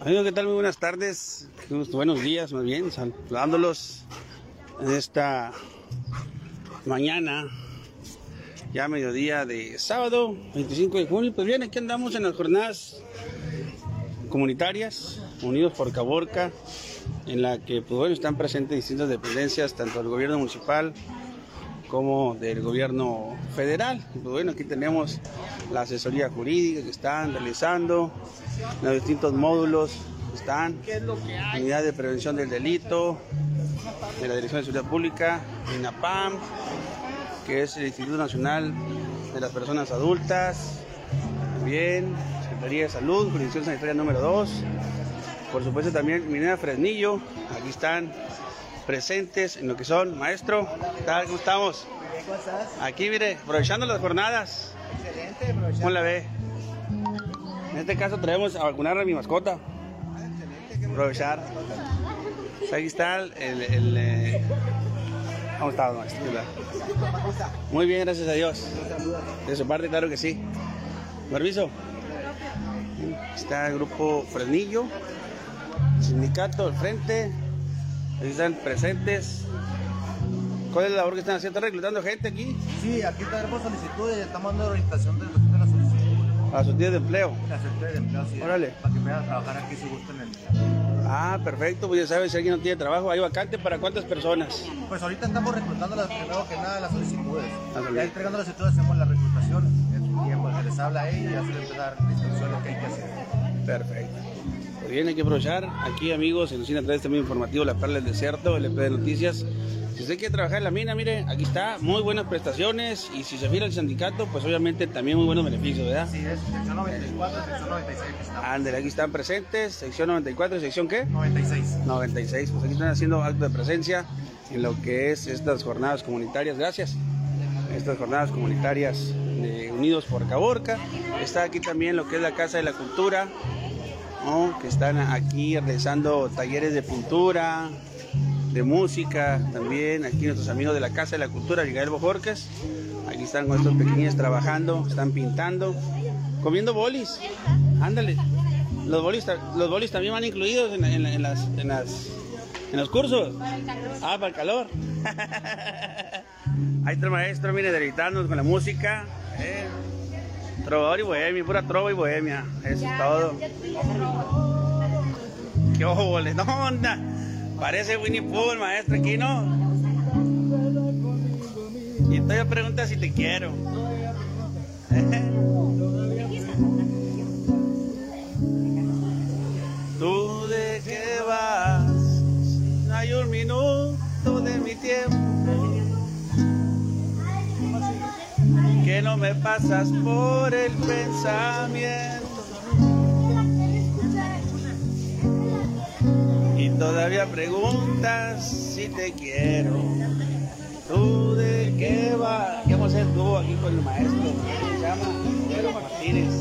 Amigos, ¿qué tal? Muy buenas tardes. Buenos días, más bien. Saludándolos en esta mañana, ya mediodía de sábado, 25 de junio. Pues bien, aquí andamos en las jornadas comunitarias, unidos por Caborca, en la que pues bueno, están presentes distintas dependencias, tanto del gobierno municipal como del gobierno federal. Pues bueno, aquí tenemos la asesoría jurídica que están realizando, los distintos módulos están, unidad de prevención del delito, de la Dirección de Seguridad Pública, INAPAM, que es el Instituto Nacional de las Personas Adultas, también Secretaría de Salud, Jurisdicción Sanitaria número 2, por supuesto también Minera Fresnillo, aquí están presentes en lo que son, maestro, ¿qué tal? ¿Cómo estamos? Aquí, mire, aprovechando las jornadas. ¿Cómo la ve? En este caso traemos a vacunar a mi mascota, aprovechar. Pues aquí está el... el, el, eh, ¿Cómo está? Muy bien, gracias a Dios. De su parte, claro que sí. Permiso. Está el grupo Fresnillo, sindicato al frente. Ahí están presentes. ¿Cuál es la labor que están haciendo? ¿Están reclutando gente aquí Sí, aquí tenemos solicitudes y estamos dando orientación de, de la solicitud. a sus días de empleo? La Secretaría de Empleo, sí, Órale. Para que puedan trabajar aquí si gustan el Ah, perfecto. Pues ya sabes, si alguien no tiene trabajo, hay vacante para cuántas personas. Pues ahorita estamos reclutando las, primero que nada las solicitudes. Ah. Ya entregando las solicitudes hacemos la reclutación. Es tiempo se les habla a ellos y ya se les empieza a dar la instrucción de lo que hay que hacer. Perfecto. Pues bien, hay que aprovechar. Aquí, amigos, en Lucina trae este medio informativo, La Perla del Desierto, LP de Noticias. Si usted quiere trabajar en la mina, mire, aquí está, muy buenas prestaciones. Y si se fiera al sindicato, pues obviamente también muy buenos beneficios, ¿verdad? Sí, es sección 94, sección 96 que estamos. Ándale, aquí están presentes, sección 94, sección qué? 96. 96. Pues aquí están haciendo acto de presencia en lo que es estas jornadas comunitarias. Gracias. Estas jornadas comunitarias de Unidos por Caborca. Está aquí también lo que es la Casa de la Cultura, ¿no? que están aquí realizando talleres de pintura, de música, también aquí nuestros amigos de la Casa de la Cultura, Miguel Bojorques. Aquí están con estos pequeños trabajando, están pintando, comiendo bolis. Ándale. Los bolis, los bolis también van incluidos en, en- en las, en, las, en los cursos. Ah, para el calor. Ahí está el maestro, mire, deleitarnos con la música. eh. Trovador y bohemia, pura trova y bohemia. Eso es todo. ¡Qué óvole! ¡No, onda! Parece Winnie Pooh el maestro aquí, ¿no? Y todavía pregunta si te quiero. ¿Tú de qué vas? Hay un minuto de mi tiempo que no me pasas por el pensamiento. Y todavía preguntas si te quiero. ¿Tú de qué vas? ¿Qué vamos a hacer tú aquí con el maestro? Se llama Pedro Martínez.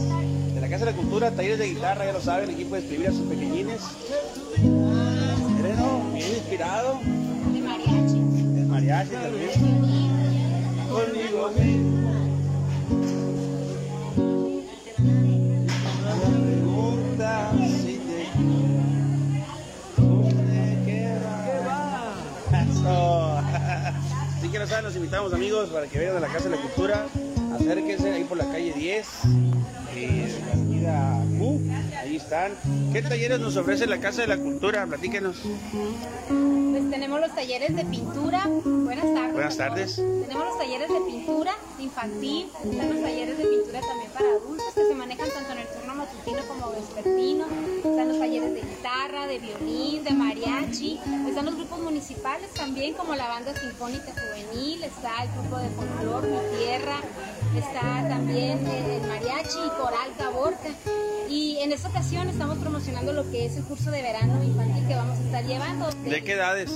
De la Casa de la Cultura, talleres de guitarra, ya lo saben, el equipo de escribir a sus pequeñines. Sereno, bien inspirado. de mariachi. El mariachi también. Conmigo mismo. Preguntas que no saben, los invitamos amigos para que vengan a la Casa de la Cultura. Acérquense ahí por la calle 10. eh, la Q, ahí están. ¿Qué talleres nos ofrece la Casa de la Cultura? Platíquenos. Pues tenemos los talleres de pintura. Buenas tardes. Buenas tardes. Tenemos los talleres de pintura infantil, están los talleres de pintura también para adultos que se manejan tanto en el matutino como vespertino. Están los talleres de guitarra, de violín, de mariachi. Están los grupos municipales también como la banda sinfónica juvenil, está el grupo de folclor Mi Tierra, está también el mariachi y coral Caborca. Y en esta ocasión estamos promocionando lo que es el curso de verano infantil que vamos a estar llevando. ¿De qué edades?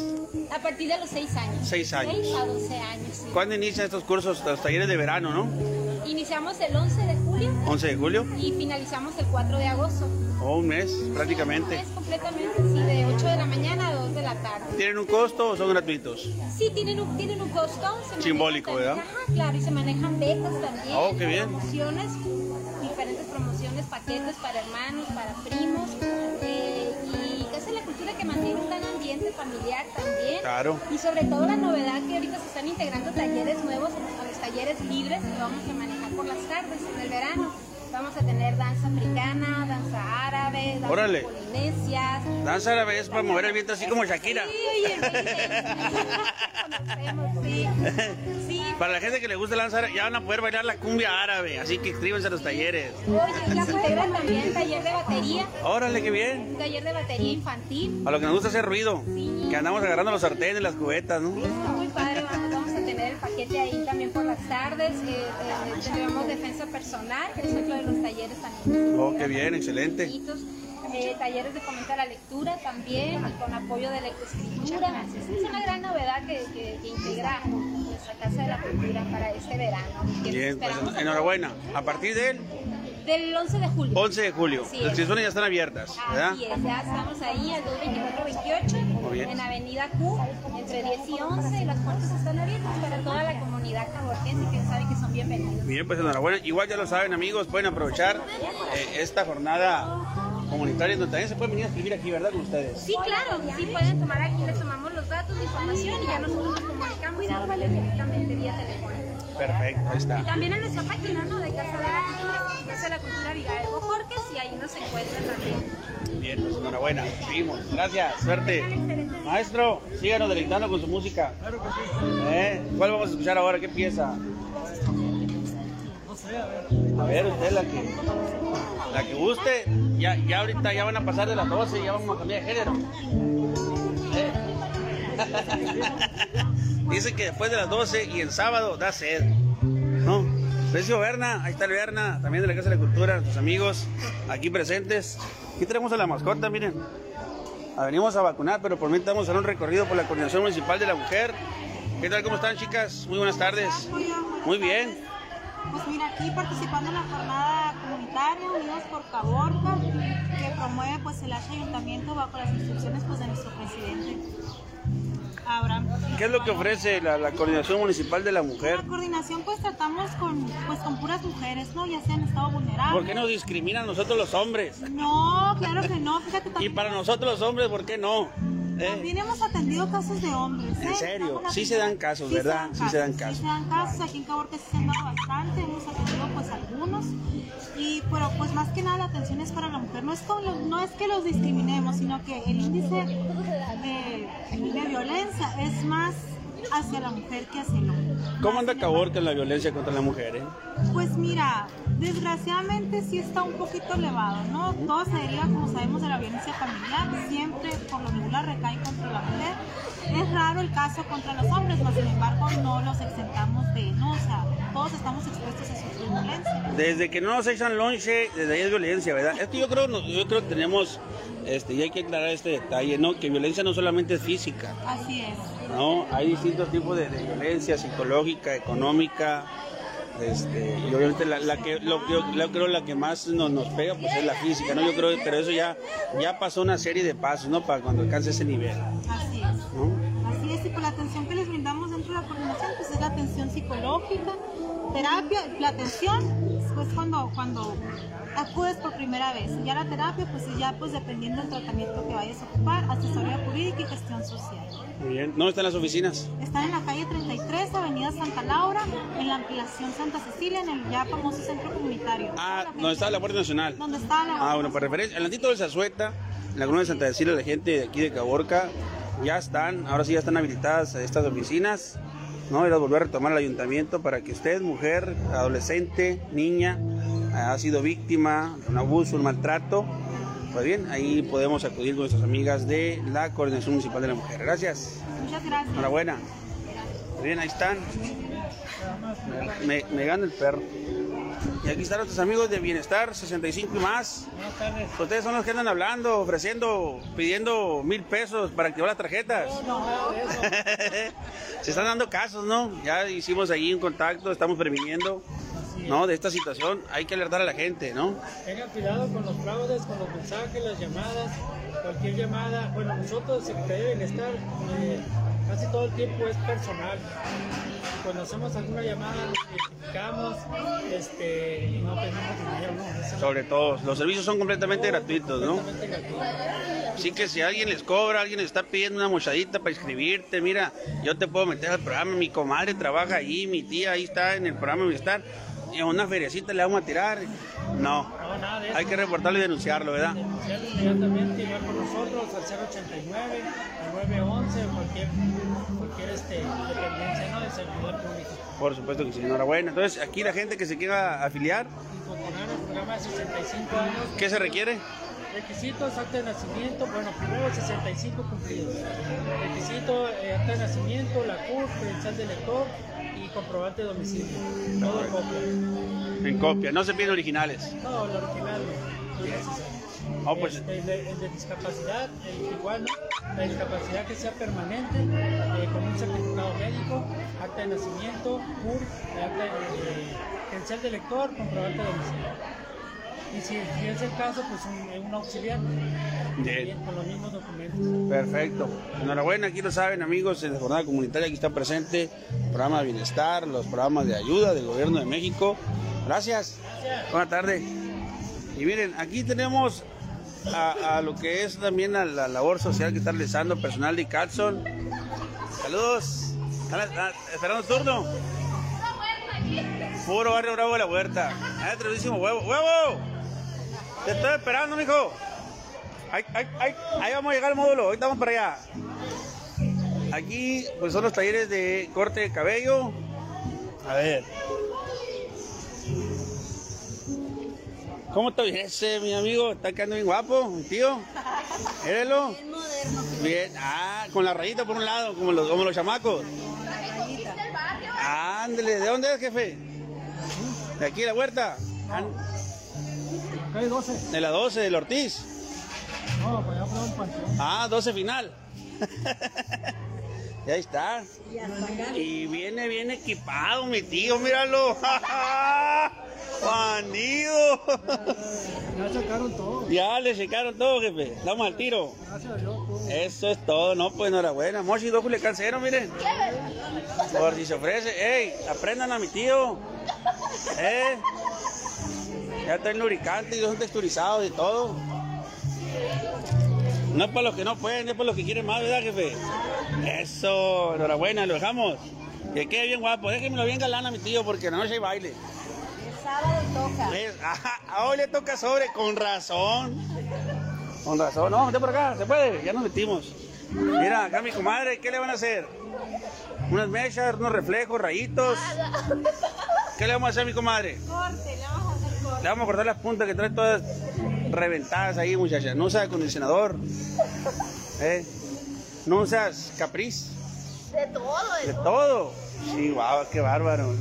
A partir de los 6 años. Seis años. 6 a 12 años, sí. ¿Cuándo inician estos cursos, los talleres de verano, no? Iniciamos el 11 de julio 11 de julio. y finalizamos el 4 de agosto. O un mes, prácticamente. Es completamente, sí, de 8 de la mañana a 2 de la tarde. ¿Tienen un costo o son gratuitos? Sí, tienen un, tienen un costo. se Simbólico, ¿verdad? Ajá, claro, y se manejan becas también. Oh, qué bien. Promociones diferentes promociones, paquetes para hermanos, para primos. eh, y esa es la cultura que mantiene un gran ambiente familiar también. Claro. Y sobre todo la novedad que ahorita se están integrando talleres nuevos los talleres libres que vamos a manejar por las tardes en el verano. Vamos a tener danza africana, danza árabe, danza Órale. polinesias. Danza árabe es para mover el viento así como Shakira. Sí, oye, sí. Sí, Para la gente que le gusta la danza árabe, ya van a poder bailar la cumbia árabe, así que inscríbanse a los talleres. oye, ya integra también taller de batería, Órale, qué bien. un taller de batería infantil. A lo que nos gusta hacer ruido, que andamos agarrando los sartenes, las cubetas, ¿no? Está muy padre, vamos, el paquete ahí también por las tardes. Eh, eh, tendremos defensa personal, que es otro de los talleres también. Oh, qué bien, excelente. Eh, talleres de fomento a la lectura también, y con apoyo de lectoescritura. Es una gran novedad que, que, que integra nuestra Casa de la Cultura para este verano. Bien, pues enhorabuena. A partir del Del 11 de julio. 11 de julio, las inscripciones ya están abiertas, ¿verdad? Así es, ya estamos ahí al 224-28 Muy bien. en Avenida Q, entre 10 y 11, y las puertas están abiertas para toda la comunidad caborquense que saben que son bienvenidos. Bien, pues enhorabuena. Igual ya lo saben, amigos, pueden aprovechar eh, esta jornada comunitaria donde también se pueden venir a escribir aquí, ¿verdad? Con ustedes. Sí, claro, sí pueden tomar aquí, les tomamos los datos de información y ya nosotros nos comunicamos directamente vía telefónica. Perfecto, ahí Y está. también en nuestra página, ¿no? De Casa de la Cultura, Casa de la Cultura Abigail Bojorques, y ahí nos encuentran también. Bien, pues enhorabuena. Seguimos. Gracias, suerte. Maestro, síganos deleitando con su música. ¿Eh? ¿Cuál vamos a escuchar ahora? ¿Qué pieza? A ver, usted la que, la que guste. Ya, ya ahorita ya van a pasar de las 12 y ya vamos a cambiar de género. ¿Eh? Dice que después de las 12 y el sábado da sed. ¿No? Precio Berna, ahí está el Berna, también de la Casa de la Cultura, nuestros amigos aquí presentes. Aquí tenemos a la mascota, miren. Venimos a vacunar, pero por mí a hacer un recorrido por la Coordinación Municipal de la Mujer. ¿Qué tal? ¿Cómo están, chicas? Muy buenas tardes. Muy bien. Pues mira, aquí participando en la jornada comunitaria Unidos por Caborca, que promueve pues el H ayuntamiento bajo las instrucciones pues de nuestro presidente. ¿Qué es lo que ofrece la, la Coordinación Municipal de la Mujer? La coordinación pues tratamos con pues con puras mujeres, ¿no? Ya sea en estado vulnerable. ¿Por qué nos discriminan nosotros los hombres? No, claro que no, fíjate Y para nosotros los hombres, ¿por qué no? ¿Eh? También hemos atendido casos de hombres. ¿eh? ¿En serio? Sí se dan casos, ¿verdad? Sí se dan casos. Sí se dan casos. Aquí en Caborca sí se han dado bastante. Hemos atendido pues algunos. Y, pero pues más que nada la atención es para la mujer. No es, con los- no es que los discriminemos, sino que el índice de, de violencia es más hacia la mujer que hacia el hombre. ¿Cómo anda Caborca en la violencia contra la mujer? eh? Pues mira, desgraciadamente sí está un poquito elevado, ¿no? Todo se deriva, como sabemos, de la violencia familiar, siempre por lo regular recae contra la mujer. Es raro el caso contra los hombres, mas sin embargo no los exentamos de, ¿no? Todos estamos expuestos a sufrir violencia. Desde que no nos echan lonche, desde ahí es violencia, ¿verdad? Es que yo creo, yo creo que tenemos, este, y hay que aclarar este detalle, ¿no? Que violencia no solamente es física, Así es. ¿no? Hay distintos tipos de, de violencia psicológica, económica, este, y obviamente la, la que, lo, yo, yo creo la que más nos, nos pega, pues es la física, ¿no? Yo creo, pero eso ya, ya pasó una serie de pasos, ¿no? Para cuando alcance ese nivel, Así es. ¿no? Así es, y pues la atención que les brindamos dentro de la coordinación pues es la atención psicológica, terapia, la atención pues cuando, cuando acudes por primera vez, ya la terapia pues ya pues dependiendo del tratamiento que vayas a ocupar, asesoría jurídica y gestión social. Muy bien. ¿Dónde están las oficinas? Están en la calle 33, avenida Santa Laura, en la ampliación Santa Cecilia, en el ya famoso centro comunitario. Ah, ¿dónde está la Guardia Nacional? ¿Dónde está la Ah, bueno, para referencia, el antito de Zazueta, en la colonia de Santa Cecilia, la gente de aquí de Caborca, ya están, ahora sí ya están habilitadas estas oficinas, ¿no? Y las volver a retomar el ayuntamiento para que usted, mujer, adolescente, niña, ha sido víctima de un abuso, un maltrato, pues bien, ahí podemos acudir con nuestras amigas de la Coordinación Municipal de la Mujer. Gracias, Muchas gracias. enhorabuena. Bien, ahí están. Me, me gana el perro. Y aquí están nuestros amigos de Bienestar 65 y más. Ustedes son los que andan hablando, ofreciendo, pidiendo mil pesos para activar las tarjetas. Se están dando casos, ¿no? Ya hicimos ahí un contacto, estamos previniendo, ¿no? De esta situación. Hay que alertar a la gente, ¿no? Tengan cuidado con los fraudes, con los mensajes, las llamadas, cualquier llamada. Bueno, nosotros, Secretaría de Bienestar, eh, casi todo el tiempo es personal. Cuando hacemos alguna llamada, nos identificamos este, y no pedimos dinero, ¿no? Sobre todo, los servicios son completamente gratuitos, ¿no? completamente. Así que si alguien les cobra, alguien les está pidiendo una mochadita para inscribirte, mira, yo te puedo meter al programa, mi comadre trabaja ahí, mi tía ahí está en el programa de y a una feriecita le vamos a tirar. No, No, nada de eso. hay que reportarlo y denunciarlo, ¿verdad? Denunciarlo inmediatamente y va con nosotros al 089, al 911 o cualquier, cualquier este, dependencia ¿no? de servidor público. Por supuesto que sí, enhorabuena. Entonces, aquí la gente que se quiera afiliar, Y el programa de 65 años. ¿qué se requiere? Requisitos, acta de nacimiento, bueno, primero 65 cumplidos. Requisito, eh, acta de nacimiento, la CUR, credencial de lector y comprobante de domicilio. Todo en copia. En copia, no se piden originales. No, lo original no. Oh, pues- Este, el, de, el de discapacidad, el igual, ¿no? la discapacidad que sea permanente, eh, con un certificado médico, acta de nacimiento, CUR, acta de, credencial de lector, comprobante de domicilio. Y si, si es el caso, pues un, un auxiliar, también con los mismos documentos. Perfecto. Enhorabuena, aquí lo saben amigos, en la jornada comunitaria aquí está presente el programa de bienestar, los programas de ayuda del gobierno de México. Gracias. Buenas tardes. Y miren, aquí tenemos a, a lo que es también a la labor social que está realizando personal de Catson. Saludos. ¿Están están esperando el turno? Puro barrio bravo de la huerta. Ah, huevo. ¡Huevo! Te estoy esperando, mijo. Ahí, ahí, ahí, ahí vamos a llegar al módulo, ahorita vamos para allá. Aquí pues son los talleres de corte de cabello. A ver. ¿Cómo te ese, mi amigo? Está quedando bien guapo, mi tío. Érelo. Bien moderno. Bien. Ah, con la rayita por un lado, como los, como los chamacos. Ándele, ¿de dónde es, jefe? De aquí, de la huerta. Hay 12. De la 12, del Ortiz. No, pues ya fue un panteón. Ah, 12 final. y ahí está. Y hasta. Y viene bien equipado, mi tío, míralo. Bandido. Ya sacaron todo. ya le checaron todo, jefe. Vamos al tiro. Gracias a Dios. todo. Eso es todo, no, pues enhorabuena. Mochi, dos cancero, miren. Por si se ofrece. Ey, aprendan a mi tío. Eh. Ya está el lubricante y son texturizados y todo. No es para los que no pueden, es para los que quieren más, ¿verdad, jefe? Eso, enhorabuena, lo dejamos. Que quede bien guapo. Déjenmelo bien galán a mi tío porque la noche hay baile. El sábado toca. Es- ajá, hoy le toca sobre, con razón. Con razón. No, vente por acá, se puede, ya nos metimos. Mira, acá mi comadre, ¿qué le van a hacer? Unas mechas, unos reflejos, rayitos. ¿Qué le vamos a hacer a mi comadre? Corte, le vamos a cortar las puntas que trae todas reventadas ahí, muchacha. No usas acondicionador. ¿Eh? No usas capriz. De todo, De todo. Sí, guau, qué bárbaro.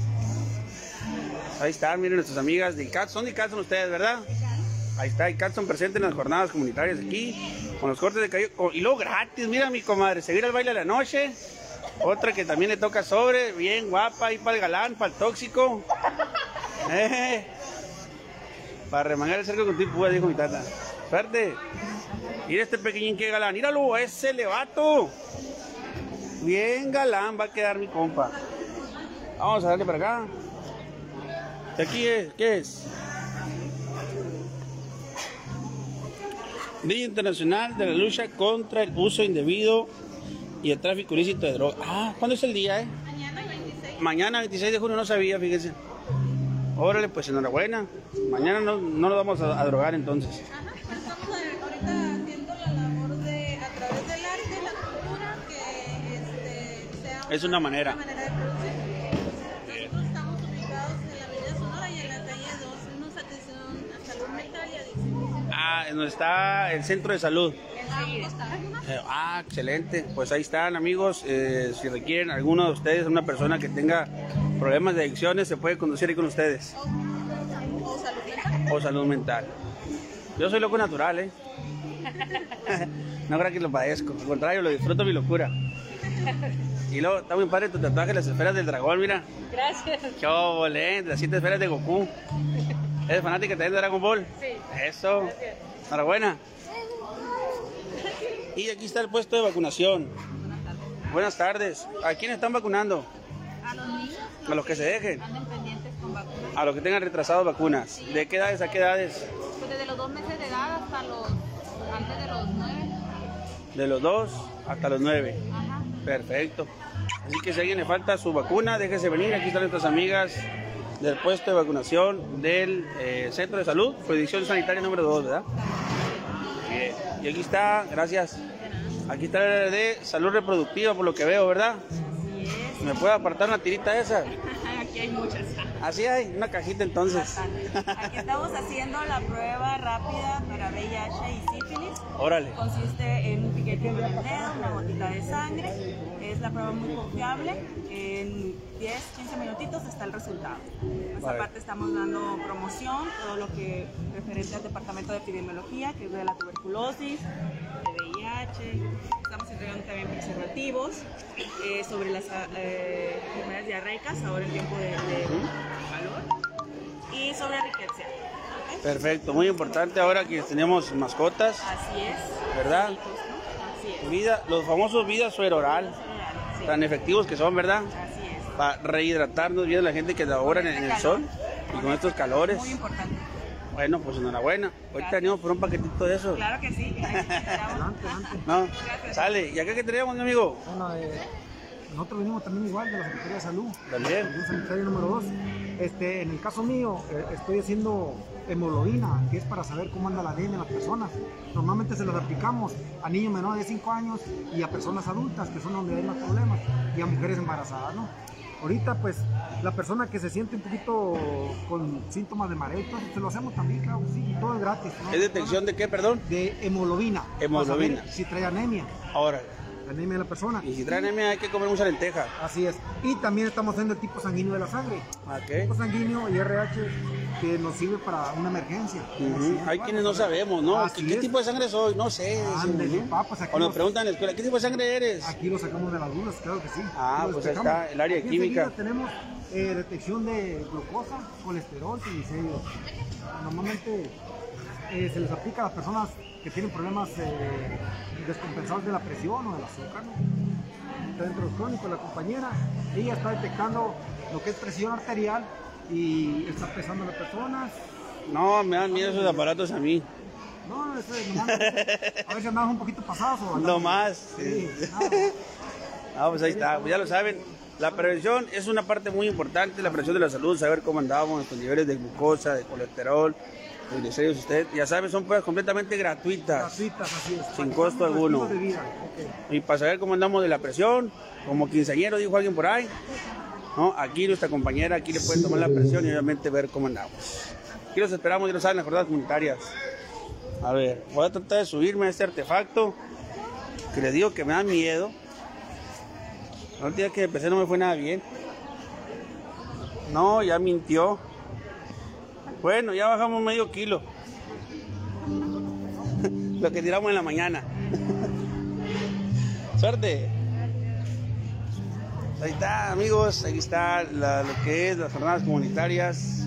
Ahí están, miren nuestras amigas de ICAT. Son de ICAT, son ustedes, ¿verdad? Ahí está, ICAT son presentes en las jornadas comunitarias aquí, con los cortes de cabello. Y luego gratis, mira mi comadre, seguir al baile a la noche. Otra que también le toca sobre, bien guapa, ahí para el galán, para el tóxico. Eh, para remangar el cerco con tu púa, dijo mi tata. Suerte. Mira este pequeñín que galán, míralo, ese levato. Bien galán va a quedar mi compa. Vamos a darle para acá. ¿De aquí es? ¿Qué es? Día Internacional de la Lucha contra el Uso Indebido y el Tráfico Ilícito de Drogas. Ah, ¿cuándo es el día, eh? Mañana 26. Mañana, 26 de junio, no sabía, fíjense. Órale, pues enhorabuena. Mañana no, no nos vamos a, a drogar entonces. Ajá, estamos eh, ahorita haciendo la labor de, a través del arte, la cultura, que este, sea Es una manera. manera de producir. Nosotros estamos ubicados en la Avenida Sonora y en la calle 2, nos atención a salud mental y adicción. Ah, donde está el centro de salud. Eh, Ah, excelente. Pues ahí están, amigos. Eh, si requieren alguno de ustedes, una persona que tenga problemas de adicciones, se puede conducir ahí con ustedes. O salud mental. O salud mental. Yo soy loco natural, ¿eh? no creo que lo padezco. Al contrario, lo disfruto mi locura. Y luego, está muy padre tu tatuaje, las esferas del dragón, mira. Gracias. Qué óvole, las siete esferas de Goku. ¿Eres fanática también de Dragon Ball? Sí. Eso. Enhorabuena. Y aquí está el puesto de vacunación. Buenas tardes. ¿A quién están vacunando? A los niños A los que se dejen. anden pendientes con vacunas. A los que tengan retrasados vacunas. ¿De qué edades a qué edades? Pues desde los dos meses de edad hasta los, antes de los nueve. De los 2 hasta los 9. Ajá. Perfecto. Así que si a alguien le falta su vacuna, déjese venir. Aquí están nuestras amigas del puesto de vacunación del eh, Centro de Salud, Proyección Sanitaria número 2, ¿verdad? Bien. Y aquí está, gracias. Aquí está el de salud reproductiva, por lo que veo, ¿verdad? ¿Me puede apartar una tirita esa? Aquí hay muchas. Así hay, una cajita entonces. Aquí estamos haciendo la prueba rápida para VIH y sífilis. Órale. Consiste en un piquete en el dedo, una gotita de sangre. Es la prueba muy confiable. En 10, 15 minutitos está el resultado. En esta Vale. parte estamos dando promoción, todo lo que referente al departamento de epidemiología, que es de la tuberculosis, Estamos entregando también preservativos eh, sobre las eh, enfermedades diarreicas, ahora en tiempo de, de calor. Y sobre riqueza. Perfecto, muy importante ahora que tenemos mascotas, Así es. ¿verdad? Así es. Vida, los famosos vida suero oral, Sí, tan efectivos que son, ¿verdad? así es. Para rehidratarnos bien la gente que labora en, en el sol y con estos calores. Muy importante. Bueno, pues enhorabuena. Ahorita venimos por un paquetito de eso. Claro que sí. Aquí esperamos. No, sale. ¿Y acá qué tenemos, mi amigo? Bueno, eh, nosotros venimos también igual de la Secretaría de Salud. También. Yo sanitario número 2. Este, en el caso mío, eh, estoy haciendo hemoglobina, que es para saber cómo anda la anemia en las personas. Normalmente se las aplicamos a niños menores de 5 años y a personas adultas, que son donde hay más problemas, y a mujeres embarazadas, ¿no? Ahorita, pues, la persona que se siente un poquito con síntomas de mareo, se lo hacemos también, claro, sí, y todo es gratis. ¿no? ¿Es detección de qué, perdón? De hemoglobina. Hemoglobina. Si trae anemia, Ahora. Anemia de la persona. Y si trae anemia hay que comer mucha lenteja. Así es. Y también estamos haciendo el tipo sanguíneo de la sangre. ¿A Tipo sanguíneo y RH que nos sirve para una emergencia. Hay quienes no sabemos, ¿no? ¿Qué, tipo de sangre soy? No sé. ¿no? pa, pues aquí o nos los- preguntan en la escuela, ¿qué tipo de sangre eres? Aquí lo sacamos de las dudas, claro que sí. Ah, pues está, el área de Aquí química. tenemos eh, detección de glucosa, colesterol, triglicéridos. Normalmente eh, se les aplica a las personas que tienen problemas eh, descompensados de la presión o del azúcar. ¿no? Está dentro de los crónicos, la compañera, ella está detectando lo que es presión arterial y está pesando a las personas. No, me dan miedo esos aparatos a mí. No, eso es nomás, a veces andamos un poquito pasados o andamos- No más. Sí. Ah, pues ahí está, pues ya lo saben. La prevención es una parte muy importante, la prevención de la salud, saber cómo andamos, nuestros niveles de glucosa, de colesterol, triglicéridos, usted, ya saben, son pruebas completamente gratuitas. Gratuitas, así es. Sin costo alguno. Y para saber cómo andamos de la presión, como quinceañero, dijo alguien por ahí, ¿no? Aquí nuestra compañera, aquí le pueden tomar la presión y obviamente ver cómo andamos. Aquí los esperamos, ya lo saben, las jornadas comunitarias. A ver, voy a tratar de subirme a este artefacto que les digo que me da miedo. La última vez que empecé no me fue nada bien. No, ya mintió. Bueno, ya bajamos medio kilo. Lo que tiramos en la mañana. Suerte. Ahí está, amigos. Aquí está la- lo que es las jornadas comunitarias.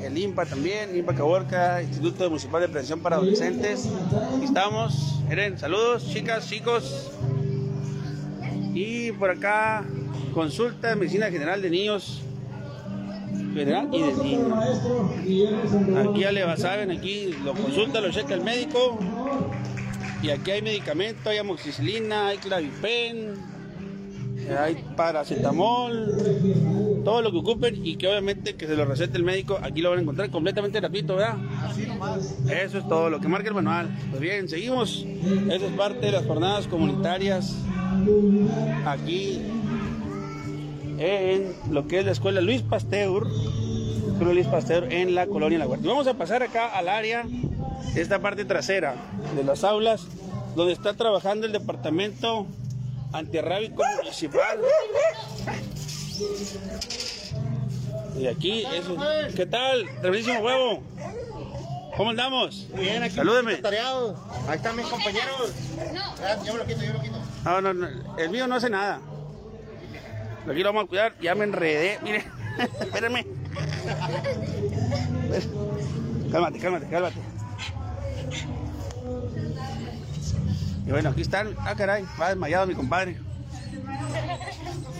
El IMPA también, IMPA Caborca, Instituto Municipal de Prevención para Adolescentes. Aquí estamos. Miren, saludos, chicas, chicos. Y por acá, consulta de medicina general de niños. General y de niños. Aquí ya le saben, aquí lo consulta, lo checa el médico. Y aquí hay medicamento, hay amoxicilina, hay clavipen, hay paracetamol, todo lo que ocupen y que obviamente que se lo recete el médico, aquí lo van a encontrar completamente gratuito, ¿verdad? Eso es todo, lo que marca el manual. Pues bien, seguimos. Eso es parte de las jornadas comunitarias aquí en lo que es la escuela Luis Pasteur, escuela Luis Pasteur en la colonia La Huerta. Vamos a pasar acá al área, esta parte trasera de las aulas, donde está trabajando el departamento antirrábico municipal. Y aquí, eso. ¿qué tal? Tremendísimo huevo. ¿Cómo andamos? Bien, aquí. Salúdeme. Ahí están mis compañeros. Ah, Yo me lo quito, yo me lo quito. No, no, no, el mío no hace nada. Aquí lo vamos a cuidar, ya me enredé, mire, espérame. Cálmate, cálmate, cálmate. Y bueno, aquí están. Ah, caray, va desmayado mi compadre.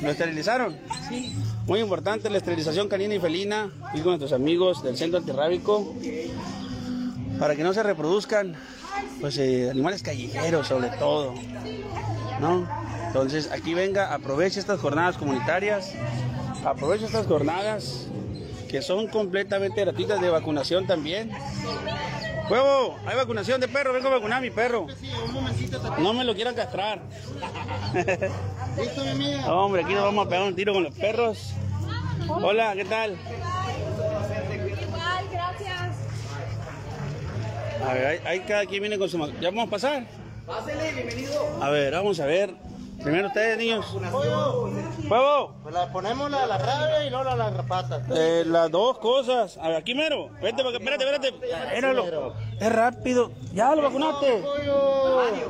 ¿Lo esterilizaron? Sí. Muy importante la esterilización canina y felina, y con nuestros amigos del centro antirrábico, para que no se reproduzcan pues eh, animales callejeros sobre todo, ¿no? Entonces aquí venga, aproveche estas jornadas comunitarias, aproveche estas jornadas que son completamente gratuitas de vacunación también. Huevo, hay vacunación de perro, vengo a vacunar a mi perro. No me lo quieran castrar. Hombre, aquí nos vamos a pegar un tiro con los perros. Hola, ¿qué tal? Igual, gracias. A ver, ahí, ahí cada quien viene con su... ¿Ya vamos a pasar? A ver, vamos a ver. Primero ustedes, niños. ¡Huevo! Pues la ponemos la, la rabia y no la, garrapata. Eh, las dos cosas. A ver, aquí mero. Vete, espérate, espérate. Míralo. Es rápido. Ya lo vacunaste.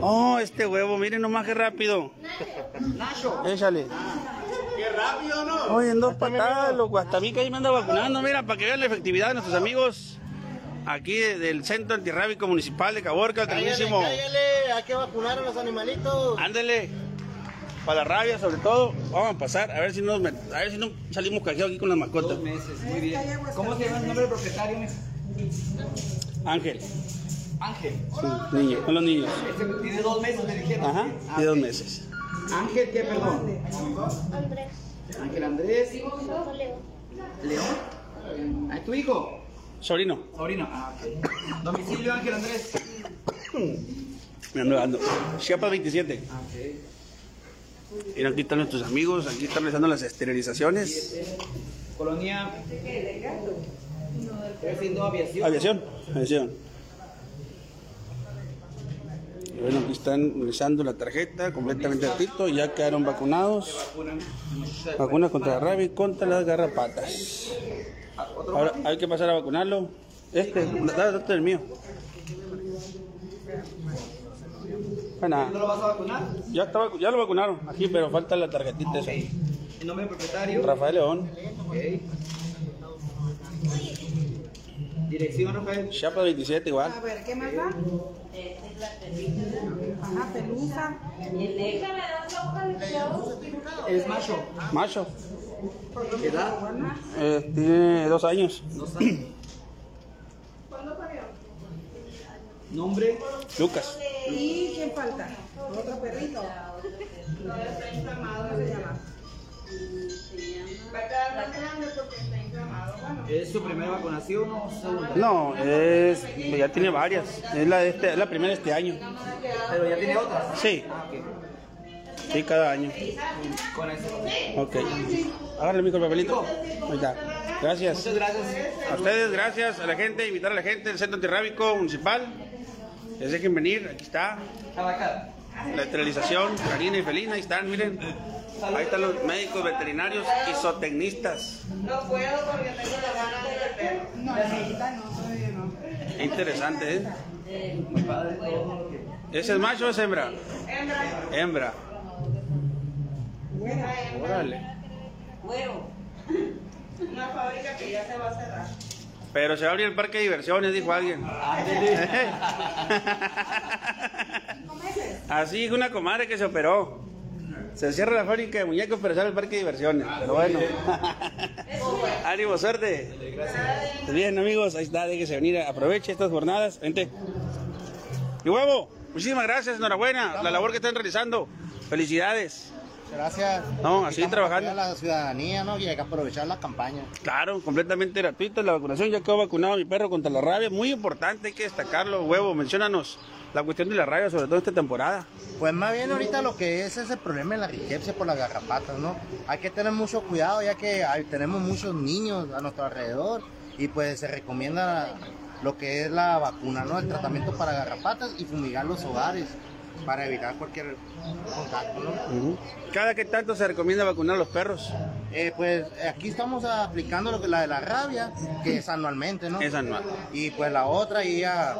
Oh, este huevo, miren nomás qué rápido. Échale. ¡Qué rápido, no! Oye, en dos patadas, loco. Hasta mí que ahí me anda vacunando. Mira, para que vean la efectividad de nuestros amigos aquí de- del Centro Antirrábico Municipal de Caborca, el Cállale, cállale, hay que vacunar a los animalitos. Ándele. Para la rabia, sobre todo. Vamos a pasar a ver si nos, met- a ver si no salimos cajeados aquí con las mascotas. meses, muy bien. ¿Cómo se llama el nombre del propietario? Ángel. Ángel. Sí, niño, con los niños. Este tiene dos meses, me dijeron. Ajá, Ah, de dos meses. Ángel, ¿qué, perdón? Andrés, Ángel Andrés. León. León. ¿Es tu hijo? Sobrino, Sobrino. Ah, ok. Domicilio Ángel Andrés. me ando dando. Chiapas 27. Ah, ok. Mira, aquí están nuestros amigos, aquí están realizando las esterilizaciones. Colonia. Aviación. Aviación, aviación. Y bueno, aquí están realizando la tarjeta completamente gratuito, ya quedaron vacunados. Vacunas contra la rabia y contra las garrapatas. Ahora hay que pasar a vacunarlo. Este, date el mío. Bueno, ¿No lo vas a vacunar? ya, está, ya lo vacunaron aquí, pero falta la tarjetita esa. El nombre del propietario. Rafael León, Ok. Dirección, Rafael. Chiapas 27 igual. A ver, ¿qué más da? Ajá, pelusa. Es macho. Macho, Edad. eh, tiene dos años. Dos años. Nombre. Lucas. ¿Y quién falta? Otro perrito. ¿Es su primera vacunación o segunda? No, es, ya tiene varias. Es la, de este, es la primera de este año. Pero ya tiene otras. Sí, Ah, sí, cada año. Con eso. Ok. Háganle mi papelito. Ahí está. Gracias. Muchas gracias. A ustedes, gracias. A la gente, invitar a la gente del Centro Antirrábico Municipal. Les dejen venir, aquí está. Tabacal. La esterilización canina y felina, ahí están, miren. Ahí están los médicos veterinarios y zootecnistas. No puedo porque tengo la gana de ver perro. No, no, todavía no. Qué interesante, ¿eh? Muy padre todo. ¿Ese es macho o es hembra? Hembra, Hembra. Órale. huevo. Una fábrica que ya se va a cerrar. Pero se va a abrir el parque de diversiones, dijo alguien. Así dijo una comadre que se operó. Se cierra la fábrica de muñecos, pero sale el parque de diversiones. Pero bueno. Ánimo, suerte. Bien, amigos, ahí está, déjese venir. Aproveche estas jornadas. Vente. Y huevo, muchísimas gracias, enhorabuena. La labor que están realizando. Felicidades. Gracias. No, así trabajando. a la ciudadanía, ¿no? Y hay que aprovechar la campaña. Claro, completamente gratuita la vacunación. Ya quedó vacunado mi perro contra la rabia. Muy importante, hay que destacarlo. Huevo, menciónanos la cuestión de la rabia, sobre todo esta temporada. Pues más bien ahorita lo que es es el problema de la riqueza por las garrapatas, ¿no? Hay que tener mucho cuidado ya que hay- tenemos muchos niños a nuestro alrededor y pues se recomienda lo que es la vacuna, ¿no? El tratamiento para garrapatas y fumigar los hogares para evitar cualquier contacto, ¿no? Cada que tanto se recomienda vacunar a los perros. Eh, pues aquí estamos aplicando lo que la de la rabia, que es anualmente, ¿no? Es anual. Y pues la otra y a,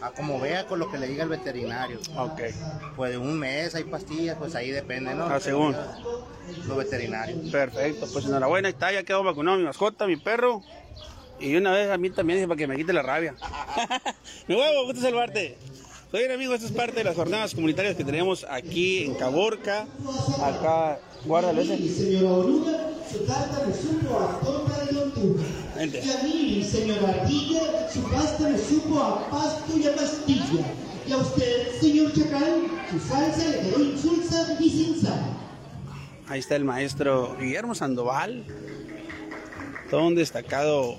a como vea con lo que le diga el veterinario. Ok. Pues de un mes hay pastillas, pues ahí depende, ¿no? Ah, según. Los veterinarios. Perfecto, pues enhorabuena, ahí está, ya quedó vacunado mi mascota, mi perro. Y una vez a mí también dije para que me quite la rabia. mi huevo, gusto salvarte. Bien amigos, esta es parte de las jornadas comunitarias que tenemos aquí en Caborca. Acá, guárdalo ese. Vente. Y a mí, señora Ardilla, su pasta me supo a pasto y a pastilla. Y a usted, señor Chacal, su salsa le quedó insulsa y sin sal. Ahí está el maestro Guillermo Sandoval, todo un destacado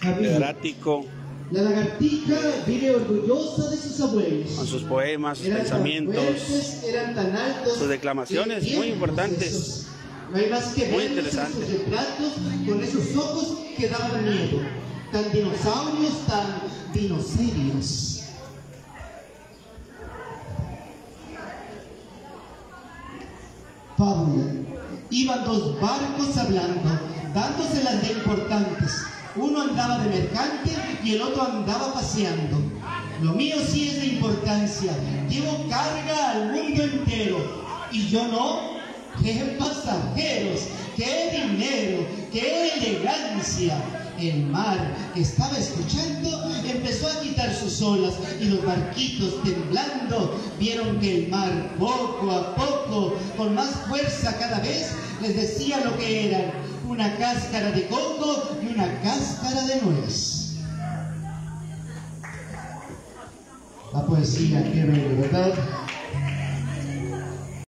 catedrático La lagartija vive orgullosa de sus abuelos. con sus poemas, sus pensamientos. fuertes, eran tan altos, sus declamaciones muy importantes. No hay más que Muy interesante. sus retratos con esos ojos que daban miedo. Tan dinosaurios, tan dinosaurios. Fábula. Iban dos barcos hablando, dándoselas de importantes. Uno andaba de mercante y el otro andaba paseando. Lo mío sí es de importancia. Llevo carga al mundo entero. Y yo no. ¡Qué pasajeros! ¡Qué dinero! ¡Qué elegancia! El mar, que estaba escuchando, empezó a quitar sus olas y los barquitos temblando vieron que el mar poco a poco, con más fuerza cada vez, les decía lo que eran, una cáscara de coco y una cáscara de nuez. La poesía, qué bello, ¿verdad?